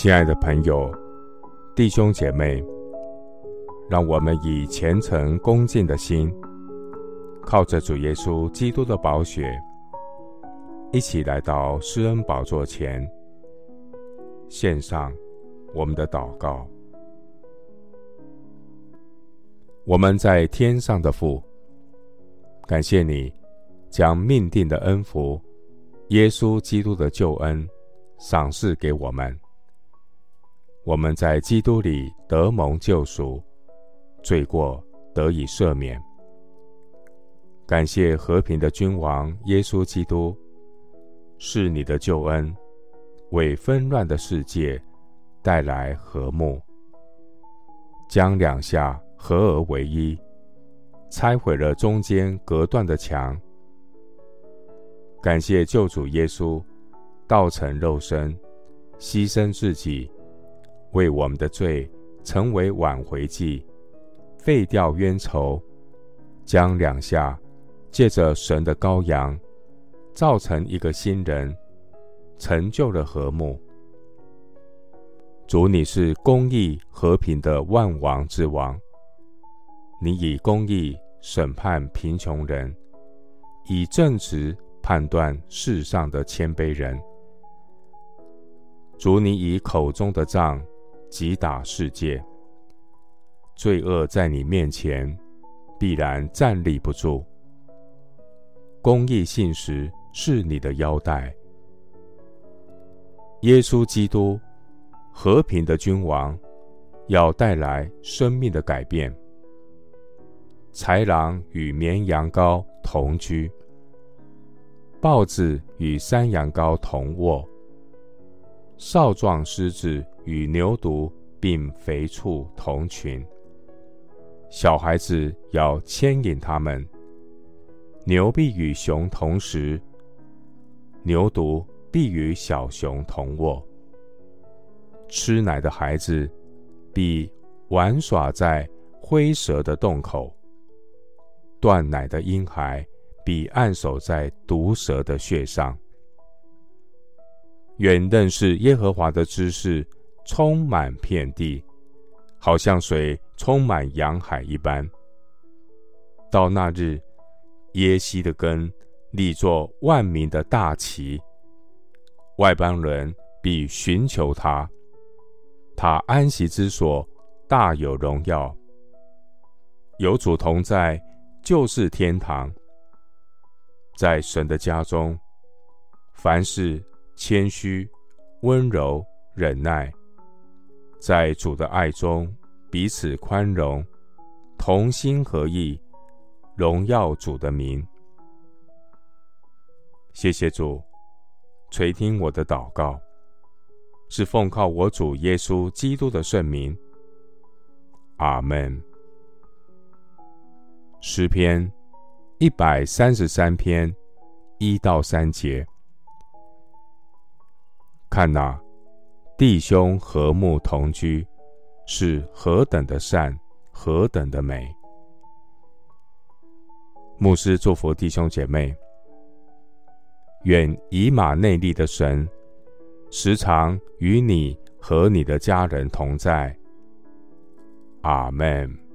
亲爱的朋友、弟兄姐妹，让我们以虔诚恭敬的心，靠着主耶稣基督的宝血，一起来到施恩宝座前，献上我们的祷告。我们在天上的父，感谢你将命定的恩福、耶稣基督的救恩赏赐给我们。我们在基督里得蒙救赎，罪过得以赦免。感谢和平的君王耶稣基督，是你的救恩，为纷乱的世界带来和睦，将两下合而为一，拆毁了中间隔断的墙。感谢救主耶稣，道成肉身，牺牲自己。为我们的罪成为挽回祭，废掉冤仇，将两下借着神的羔羊造成一个新人，成就了和睦。主，你是公义和平的万王之王，你以公义审判贫穷人，以正直判断世上的谦卑人。主，你以口中的杖。击打世界，罪恶在你面前必然站立不住。公义信实是你的腰带。耶稣基督，和平的君王，要带来生命的改变。豺狼与绵羊羔同居，豹子与山羊羔同卧，少壮狮子。与牛犊并肥畜同群，小孩子要牵引他们。牛必与熊同食，牛犊必与小熊同卧。吃奶的孩子必玩耍在灰蛇的洞口，断奶的婴孩必按守在毒蛇的穴上。愿认识耶和华的知识。充满遍地，好像水充满洋海一般。到那日，耶西的根立作万民的大旗，外邦人必寻求他。他安息之所大有荣耀，有主同在，就是天堂。在神的家中，凡事谦虚、温柔、忍耐。在主的爱中，彼此宽容，同心合意，荣耀主的名。谢谢主垂听我的祷告，是奉靠我主耶稣基督的圣名。阿门。诗篇一百三十三篇一到三节，看哪。弟兄和睦同居，是何等的善，何等的美！牧师祝福弟兄姐妹，愿以马内利的神时常与你和你的家人同在。阿门。